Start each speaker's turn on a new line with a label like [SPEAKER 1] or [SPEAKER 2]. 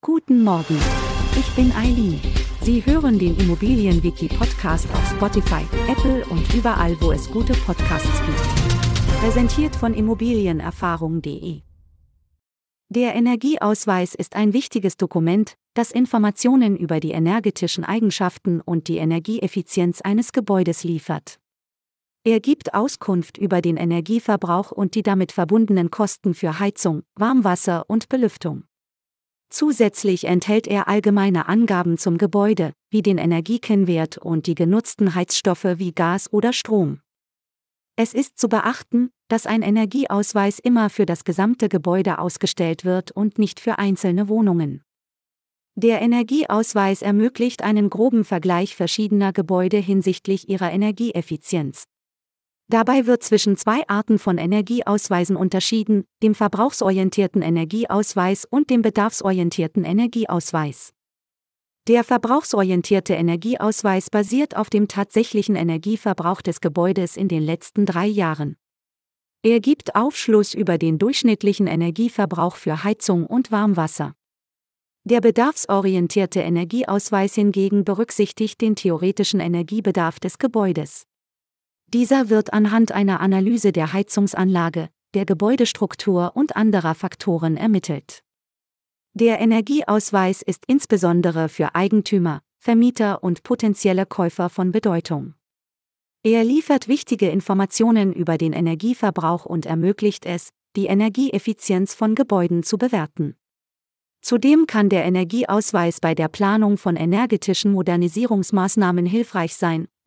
[SPEAKER 1] Guten Morgen. Ich bin Eileen. Sie hören den Immobilienwiki-Podcast auf Spotify, Apple und überall, wo es gute Podcasts gibt. Präsentiert von Immobilienerfahrung.de. Der Energieausweis ist ein wichtiges Dokument, das Informationen über die energetischen Eigenschaften und die Energieeffizienz eines Gebäudes liefert. Er gibt Auskunft über den Energieverbrauch und die damit verbundenen Kosten für Heizung, Warmwasser und Belüftung. Zusätzlich enthält er allgemeine Angaben zum Gebäude, wie den Energiekennwert und die genutzten Heizstoffe wie Gas oder Strom. Es ist zu beachten, dass ein Energieausweis immer für das gesamte Gebäude ausgestellt wird und nicht für einzelne Wohnungen. Der Energieausweis ermöglicht einen groben Vergleich verschiedener Gebäude hinsichtlich ihrer Energieeffizienz. Dabei wird zwischen zwei Arten von Energieausweisen unterschieden, dem verbrauchsorientierten Energieausweis und dem bedarfsorientierten Energieausweis. Der verbrauchsorientierte Energieausweis basiert auf dem tatsächlichen Energieverbrauch des Gebäudes in den letzten drei Jahren. Er gibt Aufschluss über den durchschnittlichen Energieverbrauch für Heizung und Warmwasser. Der bedarfsorientierte Energieausweis hingegen berücksichtigt den theoretischen Energiebedarf des Gebäudes. Dieser wird anhand einer Analyse der Heizungsanlage, der Gebäudestruktur und anderer Faktoren ermittelt. Der Energieausweis ist insbesondere für Eigentümer, Vermieter und potenzielle Käufer von Bedeutung. Er liefert wichtige Informationen über den Energieverbrauch und ermöglicht es, die Energieeffizienz von Gebäuden zu bewerten. Zudem kann der Energieausweis bei der Planung von energetischen Modernisierungsmaßnahmen hilfreich sein,